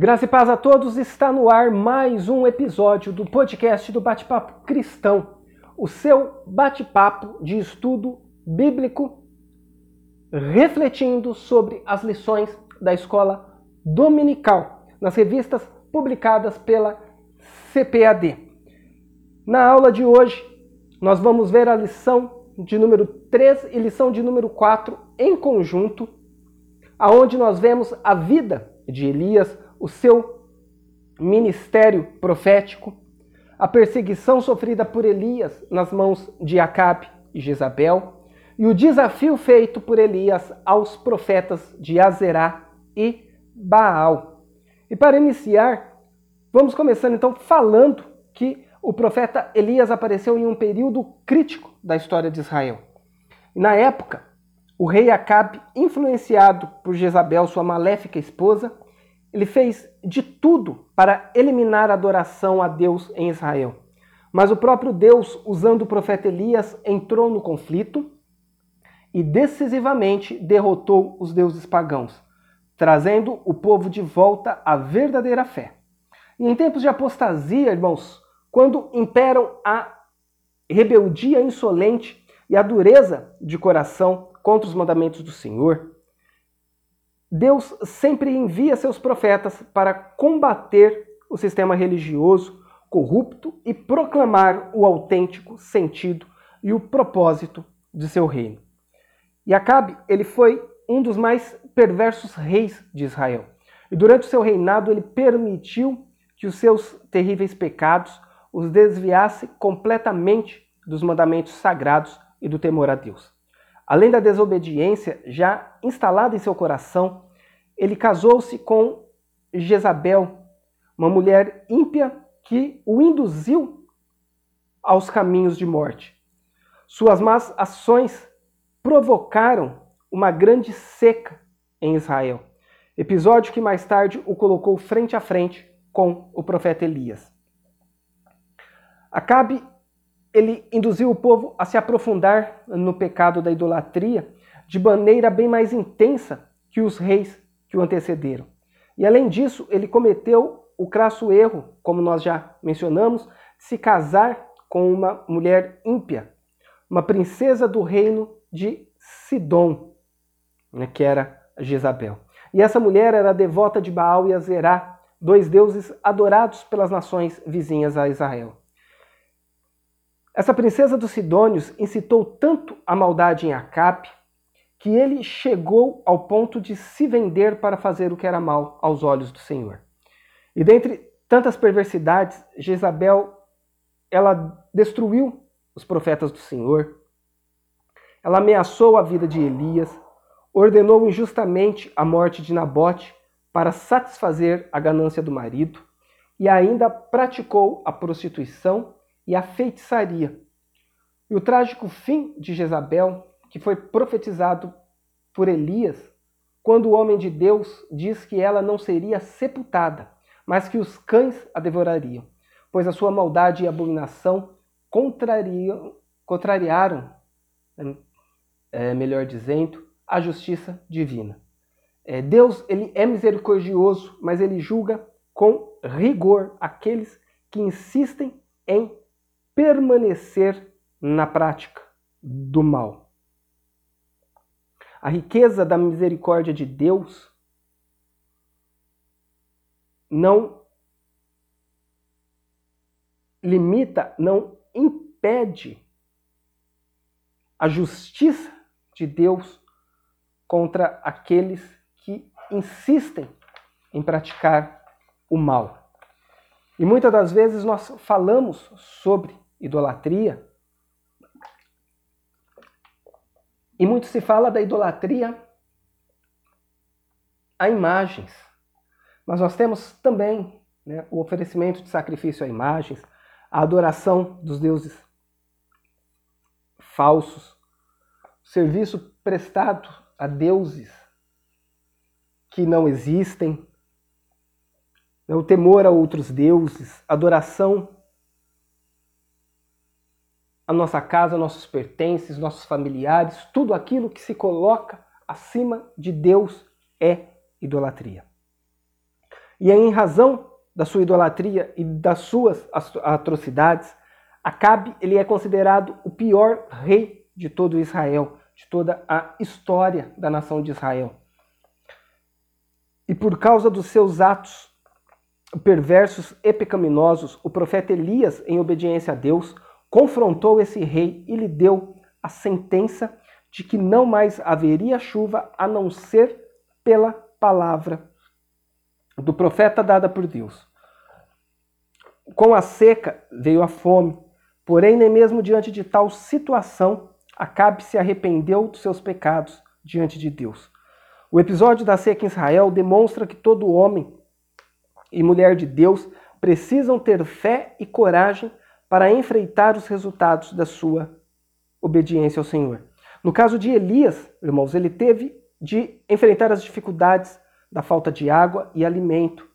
Graça e paz a todos, está no ar mais um episódio do podcast do Bate-Papo Cristão, o seu bate-papo de estudo bíblico, refletindo sobre as lições da escola dominical, nas revistas publicadas pela CPAD. Na aula de hoje, nós vamos ver a lição de número 3 e lição de número 4 em conjunto, aonde nós vemos a vida de Elias o seu ministério profético, a perseguição sofrida por Elias nas mãos de Acabe e Jezabel, e o desafio feito por Elias aos profetas de Azerá e Baal. E para iniciar, vamos começando então falando que o profeta Elias apareceu em um período crítico da história de Israel. Na época, o rei Acabe, influenciado por Jezabel, sua maléfica esposa, ele fez de tudo para eliminar a adoração a Deus em Israel. Mas o próprio Deus, usando o profeta Elias, entrou no conflito e decisivamente derrotou os deuses pagãos, trazendo o povo de volta à verdadeira fé. E em tempos de apostasia, irmãos, quando imperam a rebeldia insolente e a dureza de coração contra os mandamentos do Senhor, Deus sempre envia seus profetas para combater o sistema religioso corrupto e proclamar o autêntico sentido e o propósito de seu reino. E Acabe, ele foi um dos mais perversos reis de Israel. E durante o seu reinado ele permitiu que os seus terríveis pecados os desviasse completamente dos mandamentos sagrados e do temor a Deus. Além da desobediência já instalada em seu coração, ele casou-se com Jezabel, uma mulher ímpia que o induziu aos caminhos de morte. Suas más ações provocaram uma grande seca em Israel, episódio que mais tarde o colocou frente a frente com o profeta Elias. Acabe ele induziu o povo a se aprofundar no pecado da idolatria de maneira bem mais intensa que os reis que o antecederam. E além disso, ele cometeu o crasso erro, como nós já mencionamos, de se casar com uma mulher ímpia, uma princesa do reino de Sidom, né, que era Jezabel. E essa mulher era devota de Baal e Azerá, dois deuses adorados pelas nações vizinhas a Israel. Essa princesa dos Sidônios incitou tanto a maldade em Acabe que ele chegou ao ponto de se vender para fazer o que era mal aos olhos do Senhor. E dentre tantas perversidades, Jezabel ela destruiu os profetas do Senhor. Ela ameaçou a vida de Elias, ordenou injustamente a morte de Nabote para satisfazer a ganância do marido e ainda praticou a prostituição e a feitiçaria. E o trágico fim de Jezabel, que foi profetizado por Elias, quando o homem de Deus diz que ela não seria sepultada, mas que os cães a devorariam, pois a sua maldade e abominação contrariam, contrariaram, é, melhor dizendo, a justiça divina. É, Deus ele é misericordioso, mas ele julga com rigor aqueles que insistem em permanecer na prática do mal. A riqueza da misericórdia de Deus não limita, não impede a justiça de Deus contra aqueles que insistem em praticar o mal. E muitas das vezes nós falamos sobre idolatria. E muito se fala da idolatria a imagens. Mas nós temos também né, o oferecimento de sacrifício a imagens, a adoração dos deuses falsos, serviço prestado a deuses que não existem, né, o temor a outros deuses, adoração a nossa casa, nossos pertences, nossos familiares, tudo aquilo que se coloca acima de Deus é idolatria. E em razão da sua idolatria e das suas atrocidades, Acabe ele é considerado o pior rei de todo Israel, de toda a história da nação de Israel. E por causa dos seus atos perversos e pecaminosos, o profeta Elias, em obediência a Deus, confrontou esse rei e lhe deu a sentença de que não mais haveria chuva a não ser pela palavra do profeta dada por Deus. Com a seca veio a fome, porém, nem mesmo diante de tal situação, Acabe se arrependeu dos seus pecados diante de Deus. O episódio da seca em Israel demonstra que todo homem e mulher de Deus precisam ter fé e coragem para enfrentar os resultados da sua obediência ao Senhor. No caso de Elias, irmãos, ele teve de enfrentar as dificuldades da falta de água e alimento,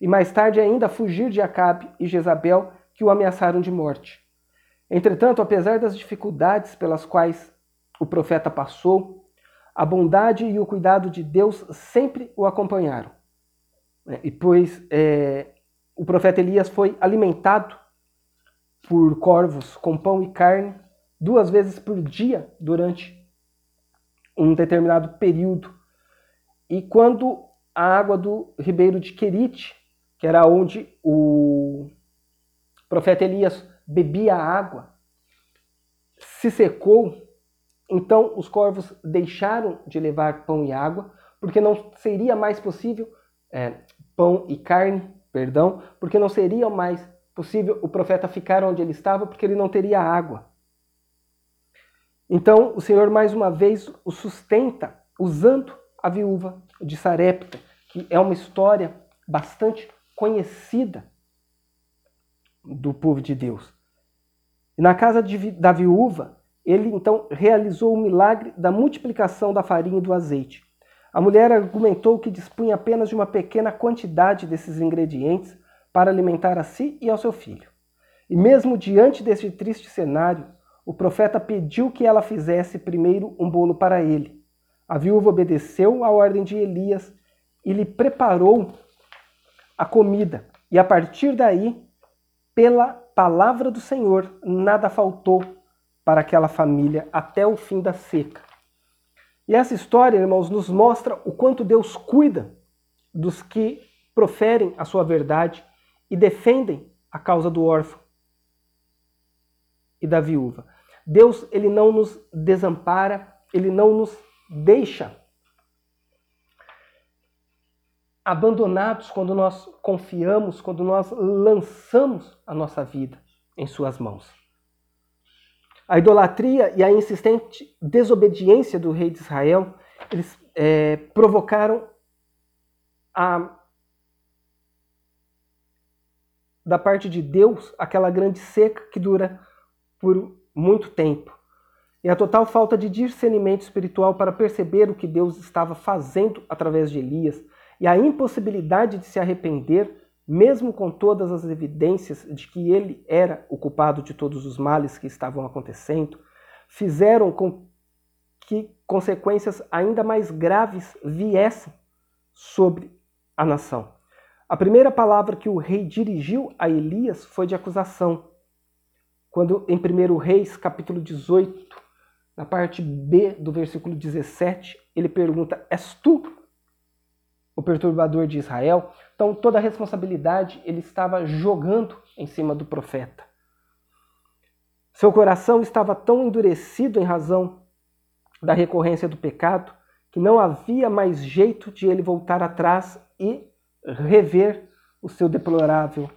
e mais tarde ainda fugir de Acabe e Jezabel, que o ameaçaram de morte. Entretanto, apesar das dificuldades pelas quais o profeta passou, a bondade e o cuidado de Deus sempre o acompanharam. E pois é, o profeta Elias foi alimentado por corvos com pão e carne duas vezes por dia durante um determinado período. E quando a água do ribeiro de Querite, que era onde o profeta Elias bebia água, se secou, então os corvos deixaram de levar pão e água, porque não seria mais possível é, pão e carne, perdão, porque não seria mais possível o profeta ficar onde ele estava, porque ele não teria água. Então o Senhor mais uma vez o sustenta usando a viúva de Sarepta, que é uma história bastante conhecida do povo de Deus. E na casa de, da viúva, ele então realizou o milagre da multiplicação da farinha e do azeite. A mulher argumentou que dispunha apenas de uma pequena quantidade desses ingredientes para alimentar a si e ao seu filho. E mesmo diante deste triste cenário, o profeta pediu que ela fizesse primeiro um bolo para ele. A viúva obedeceu à ordem de Elias e lhe preparou a comida. E a partir daí, pela palavra do Senhor, nada faltou para aquela família até o fim da seca. E essa história, irmãos, nos mostra o quanto Deus cuida dos que proferem a sua verdade e defendem a causa do órfão e da viúva. Deus, ele não nos desampara, ele não nos deixa abandonados quando nós confiamos, quando nós lançamos a nossa vida em suas mãos. A idolatria e a insistente desobediência do rei de Israel, eles é, provocaram a, da parte de Deus aquela grande seca que dura por muito tempo. E a total falta de discernimento espiritual para perceber o que Deus estava fazendo através de Elias, e a impossibilidade de se arrepender, mesmo com todas as evidências de que ele era o culpado de todos os males que estavam acontecendo, fizeram com que consequências ainda mais graves viessem sobre a nação. A primeira palavra que o rei dirigiu a Elias foi de acusação. Quando em 1 Reis, capítulo 18, na parte B do versículo 17, ele pergunta: És tu o perturbador de Israel? Então toda a responsabilidade ele estava jogando em cima do profeta. Seu coração estava tão endurecido em razão da recorrência do pecado que não havia mais jeito de ele voltar atrás e rever o seu deplorável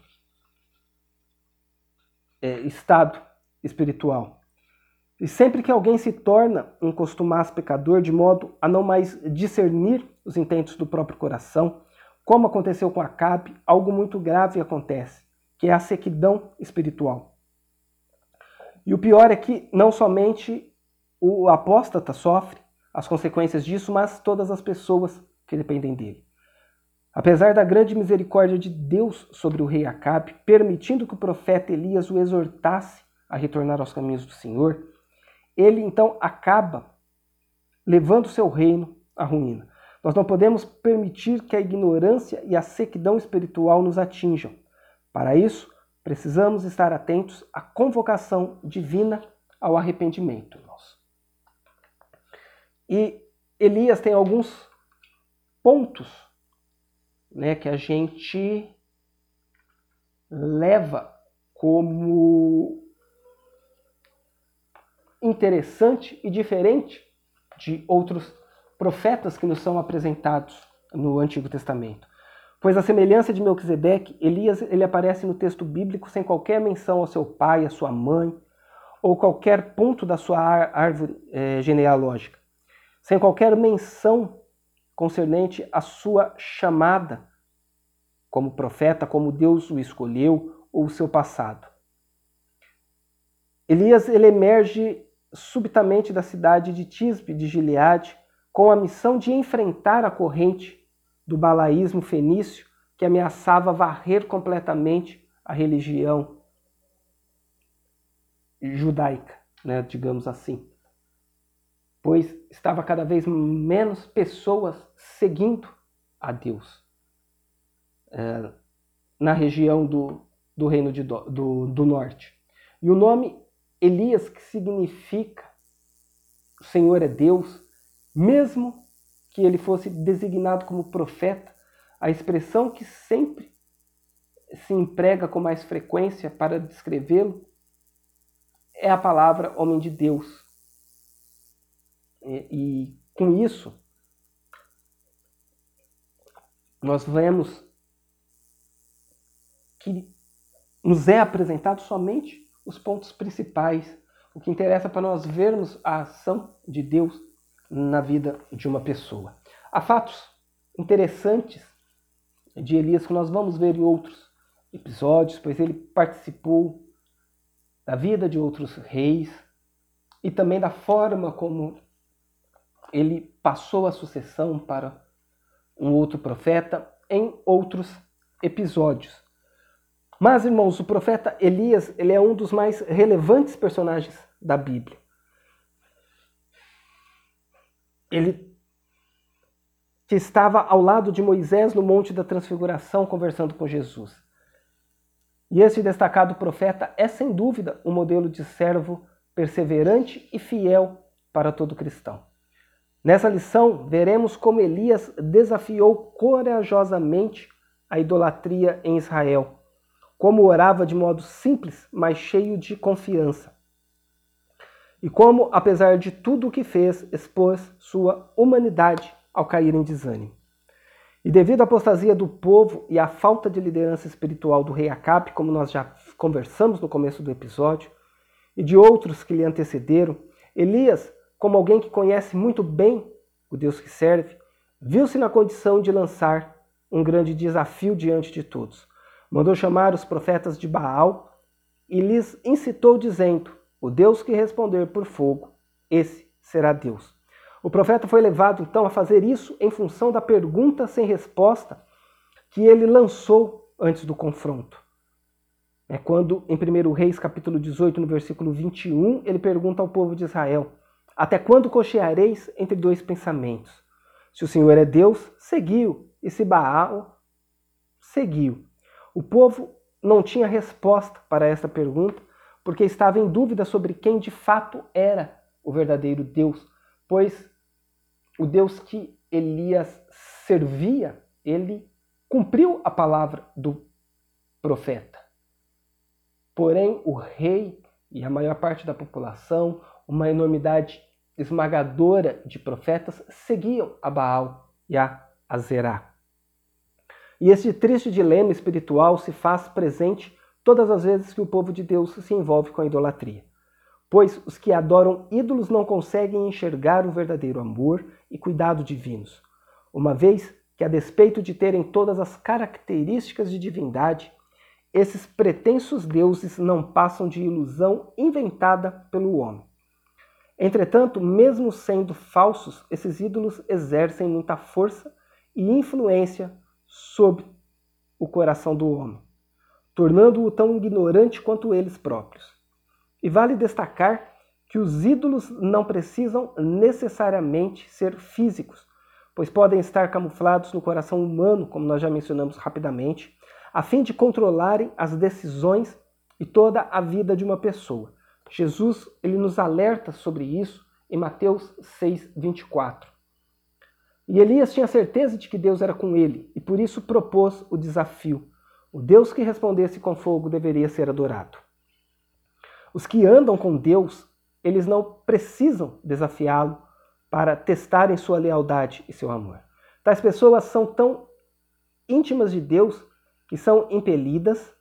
é, estado espiritual. E sempre que alguém se torna um costumaz pecador de modo a não mais discernir os intentos do próprio coração, como aconteceu com Acabe, algo muito grave acontece, que é a sequidão espiritual. E o pior é que não somente o apóstata sofre as consequências disso, mas todas as pessoas que dependem dele. Apesar da grande misericórdia de Deus sobre o rei Acabe, permitindo que o profeta Elias o exortasse a retornar aos caminhos do Senhor, ele então acaba levando seu reino à ruína. Nós não podemos permitir que a ignorância e a sequidão espiritual nos atinjam. Para isso, precisamos estar atentos à convocação divina ao arrependimento. E Elias tem alguns pontos né, que a gente leva como interessante e diferente de outros profetas que nos são apresentados no Antigo Testamento. Pois a semelhança de Melquisedeque, Elias ele aparece no texto bíblico sem qualquer menção ao seu pai, à sua mãe, ou qualquer ponto da sua árvore é, genealógica, sem qualquer menção concernente à sua chamada como profeta, como Deus o escolheu, ou o seu passado. Elias ele emerge subitamente da cidade de Tisbe de Gileade com a missão de enfrentar a corrente do balaísmo fenício que ameaçava varrer completamente a religião judaica, né, digamos assim. Pois estava cada vez menos pessoas seguindo a Deus é, na região do, do Reino de, do, do Norte. E o nome Elias, que significa o Senhor é Deus, mesmo que ele fosse designado como profeta, a expressão que sempre se emprega com mais frequência para descrevê-lo é a palavra homem de Deus. E, e com isso, nós vemos que nos é apresentado somente os pontos principais, o que interessa para nós vermos a ação de Deus na vida de uma pessoa. Há fatos interessantes de Elias que nós vamos ver em outros episódios, pois ele participou da vida de outros reis e também da forma como ele passou a sucessão para um outro profeta em outros episódios. Mas, irmãos, o profeta Elias ele é um dos mais relevantes personagens da Bíblia. Ele que estava ao lado de Moisés no Monte da Transfiguração conversando com Jesus. E esse destacado profeta é, sem dúvida, um modelo de servo perseverante e fiel para todo cristão. Nessa lição, veremos como Elias desafiou corajosamente a idolatria em Israel, como orava de modo simples, mas cheio de confiança, e como, apesar de tudo o que fez, expôs sua humanidade ao cair em desânimo. E devido à apostasia do povo e à falta de liderança espiritual do rei Acabe, como nós já conversamos no começo do episódio, e de outros que lhe antecederam, Elias, como alguém que conhece muito bem o Deus que serve, viu-se na condição de lançar um grande desafio diante de todos. Mandou chamar os profetas de Baal e lhes incitou, dizendo: O Deus que responder por fogo, esse será Deus. O profeta foi levado então a fazer isso em função da pergunta sem resposta que ele lançou antes do confronto. É quando, em 1 Reis, capítulo 18, no versículo 21, ele pergunta ao povo de Israel: Até quando cocheareis entre dois pensamentos? Se o Senhor é Deus, seguiu, e se Baal, seguiu. O povo não tinha resposta para essa pergunta, porque estava em dúvida sobre quem de fato era o verdadeiro Deus, pois o Deus que Elias servia, ele cumpriu a palavra do profeta. Porém, o rei e a maior parte da população, uma enormidade esmagadora de profetas, seguiam a Baal e a Azerá. E esse triste dilema espiritual se faz presente todas as vezes que o povo de Deus se envolve com a idolatria pois os que adoram ídolos não conseguem enxergar o verdadeiro amor e cuidado divinos, uma vez que, a despeito de terem todas as características de divindade, esses pretensos deuses não passam de ilusão inventada pelo homem. Entretanto, mesmo sendo falsos, esses ídolos exercem muita força e influência sobre o coração do homem, tornando-o tão ignorante quanto eles próprios. E vale destacar que os ídolos não precisam necessariamente ser físicos, pois podem estar camuflados no coração humano, como nós já mencionamos rapidamente, a fim de controlarem as decisões e toda a vida de uma pessoa. Jesus ele nos alerta sobre isso em Mateus 6, 24. E Elias tinha certeza de que Deus era com ele e por isso propôs o desafio. O Deus que respondesse com fogo deveria ser adorado. Os que andam com Deus, eles não precisam desafiá-lo para testarem sua lealdade e seu amor. Tais pessoas são tão íntimas de Deus que são impelidas,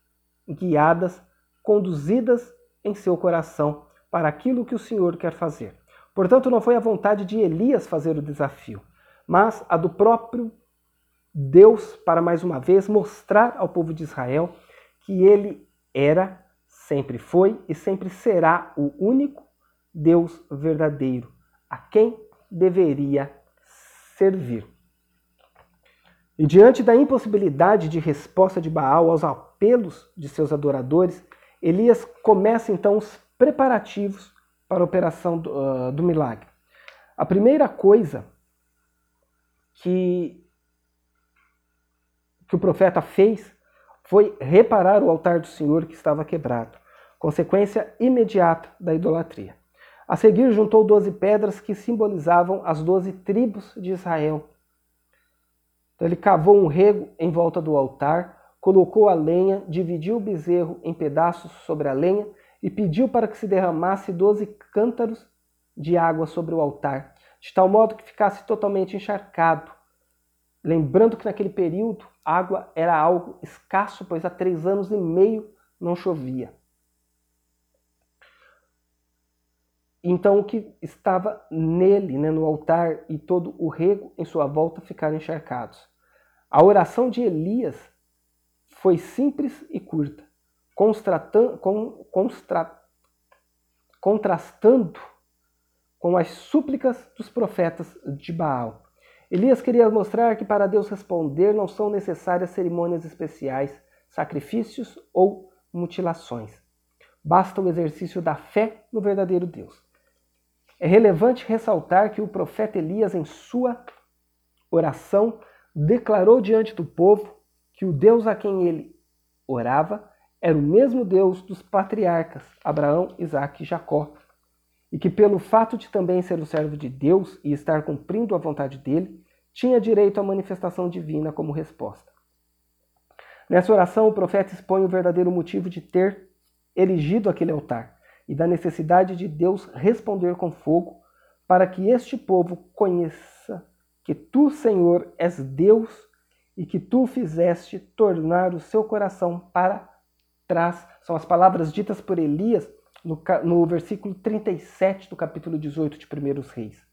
guiadas, conduzidas em seu coração para aquilo que o Senhor quer fazer. Portanto, não foi a vontade de Elias fazer o desafio, mas a do próprio Deus para mais uma vez mostrar ao povo de Israel que ele era, sempre foi e sempre será o único Deus verdadeiro, a quem deveria servir. E diante da impossibilidade de resposta de Baal aos apelos de seus adoradores, Elias começa então os preparativos para a operação do, uh, do milagre. A primeira coisa que, que o profeta fez foi reparar o altar do Senhor que estava quebrado, consequência imediata da idolatria. A seguir, juntou doze pedras que simbolizavam as doze tribos de Israel. Então, ele cavou um rego em volta do altar, colocou a lenha, dividiu o bezerro em pedaços sobre a lenha e pediu para que se derramasse doze cântaros de água sobre o altar, de tal modo que ficasse totalmente encharcado. Lembrando que naquele período água era algo escasso, pois há três anos e meio não chovia. Então o que estava nele, né, no altar, e todo o rego em sua volta ficaram encharcados. A oração de Elias foi simples e curta, contrastando com as súplicas dos profetas de Baal. Elias queria mostrar que para Deus responder não são necessárias cerimônias especiais, sacrifícios ou mutilações. Basta o exercício da fé no verdadeiro Deus. É relevante ressaltar que o profeta Elias, em sua oração, declarou diante do povo que o Deus a quem ele orava era o mesmo Deus dos patriarcas Abraão, Isaque e Jacó, e que, pelo fato de também ser o servo de Deus e estar cumprindo a vontade dele, tinha direito à manifestação divina como resposta. Nessa oração, o profeta expõe o verdadeiro motivo de ter erigido aquele altar e da necessidade de Deus responder com fogo, para que este povo conheça que tu, Senhor, és Deus e que tu fizeste tornar o seu coração para trás. São as palavras ditas por Elias no, no versículo 37 do capítulo 18 de 1 Reis.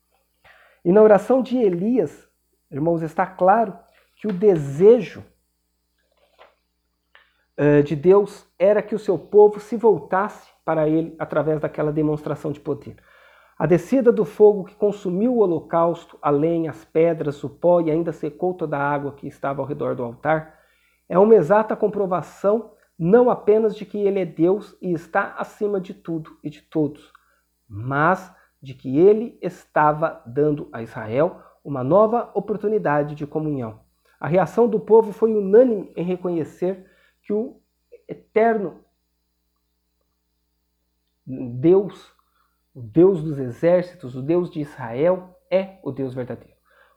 E na oração de Elias, irmãos, está claro que o desejo uh, de Deus era que o seu povo se voltasse para ele através daquela demonstração de poder. A descida do fogo que consumiu o holocausto, a lenha, as pedras, o pó e ainda secou toda a água que estava ao redor do altar, é uma exata comprovação não apenas de que ele é Deus e está acima de tudo e de todos, mas de que ele estava dando a Israel uma nova oportunidade de comunhão. A reação do povo foi unânime em reconhecer que o eterno Deus, o Deus dos exércitos, o Deus de Israel, é o Deus verdadeiro.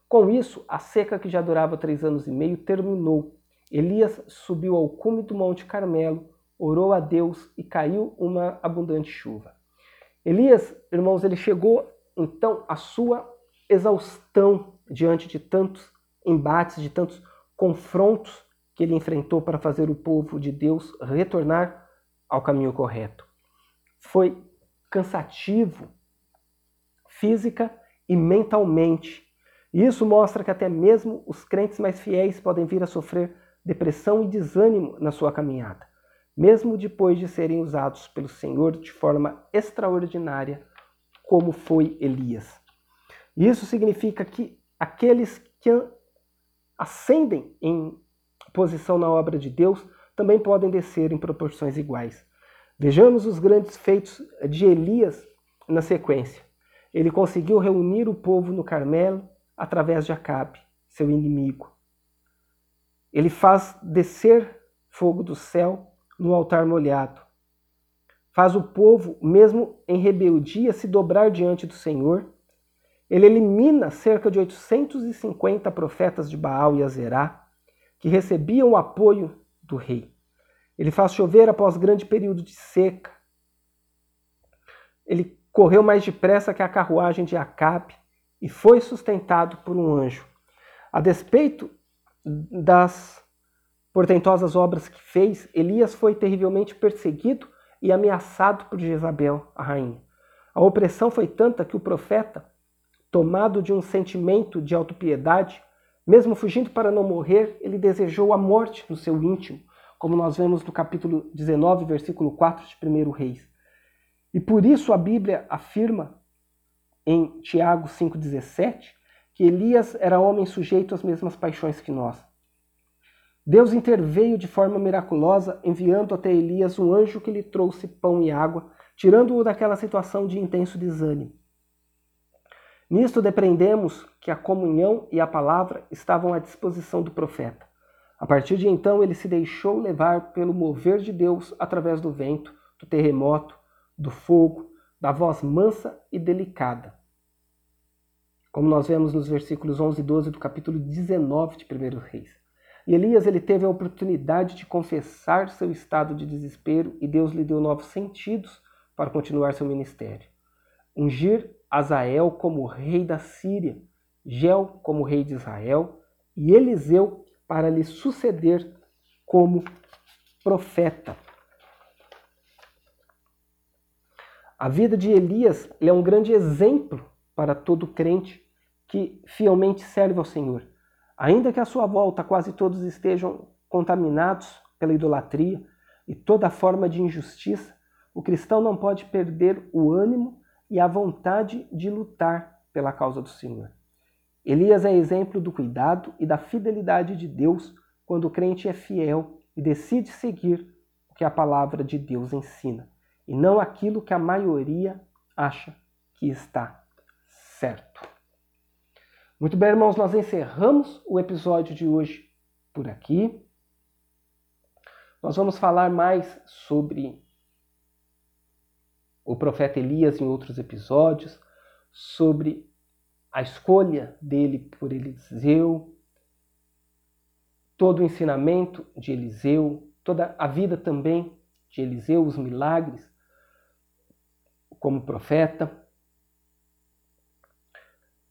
Com isso, a seca que já durava três anos e meio terminou. Elias subiu ao cume do Monte Carmelo, orou a Deus e caiu uma abundante chuva. Elias, irmãos, ele chegou então à sua exaustão diante de tantos embates, de tantos confrontos que ele enfrentou para fazer o povo de Deus retornar ao caminho correto foi cansativo física e mentalmente. E isso mostra que até mesmo os crentes mais fiéis podem vir a sofrer depressão e desânimo na sua caminhada, mesmo depois de serem usados pelo Senhor de forma extraordinária, como foi Elias. Isso significa que aqueles que ascendem em posição na obra de Deus também podem descer em proporções iguais. Vejamos os grandes feitos de Elias na sequência. Ele conseguiu reunir o povo no Carmelo, através de Acabe, seu inimigo. Ele faz descer fogo do céu no altar molhado. Faz o povo, mesmo em rebeldia, se dobrar diante do Senhor. Ele elimina cerca de 850 profetas de Baal e Azerá, que recebiam o apoio do rei. Ele faz chover após grande período de seca. Ele correu mais depressa que a carruagem de Acabe e foi sustentado por um anjo. A despeito das portentosas obras que fez, Elias foi terrivelmente perseguido e ameaçado por Jezabel, a rainha. A opressão foi tanta que o profeta, tomado de um sentimento de autopiedade, mesmo fugindo para não morrer, ele desejou a morte no seu íntimo, como nós vemos no capítulo 19, versículo 4 de 1 Reis. E por isso a Bíblia afirma em Tiago 5,17 que Elias era homem sujeito às mesmas paixões que nós. Deus interveio de forma miraculosa, enviando até Elias um anjo que lhe trouxe pão e água, tirando-o daquela situação de intenso desânimo. Nisto depreendemos que a comunhão e a palavra estavam à disposição do profeta. A partir de então, ele se deixou levar pelo mover de Deus através do vento, do terremoto, do fogo, da voz mansa e delicada. Como nós vemos nos versículos 11 e 12 do capítulo 19 de 1 Reis. E Elias ele teve a oportunidade de confessar seu estado de desespero e Deus lhe deu novos sentidos para continuar seu ministério. Ungir Azael como rei da Síria, Gel como rei de Israel e Eliseu para lhe suceder como profeta. A vida de Elias é um grande exemplo para todo crente que fielmente serve ao Senhor. Ainda que à sua volta quase todos estejam contaminados pela idolatria e toda forma de injustiça, o cristão não pode perder o ânimo e a vontade de lutar pela causa do Senhor. Elias é exemplo do cuidado e da fidelidade de Deus quando o crente é fiel e decide seguir o que a palavra de Deus ensina, e não aquilo que a maioria acha que está certo. Muito bem, irmãos, nós encerramos o episódio de hoje por aqui. Nós vamos falar mais sobre o profeta Elias em outros episódios, sobre a escolha dele por Eliseu, todo o ensinamento de Eliseu, toda a vida também de Eliseu, os milagres como profeta.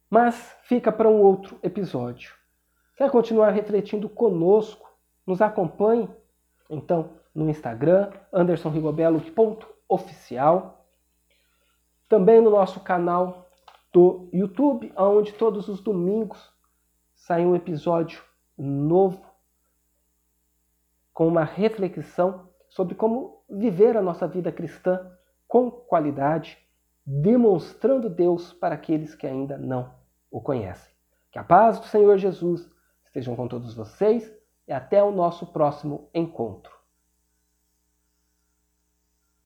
Mas fica para um outro episódio. Quer continuar refletindo conosco? Nos acompanhe, então, no Instagram, andersonrigobelo.oficial. Também no nosso canal do YouTube, onde todos os domingos sai um episódio novo com uma reflexão sobre como viver a nossa vida cristã com qualidade, demonstrando Deus para aqueles que ainda não o conhecem. Que a paz do Senhor Jesus estejam com todos vocês e até o nosso próximo encontro.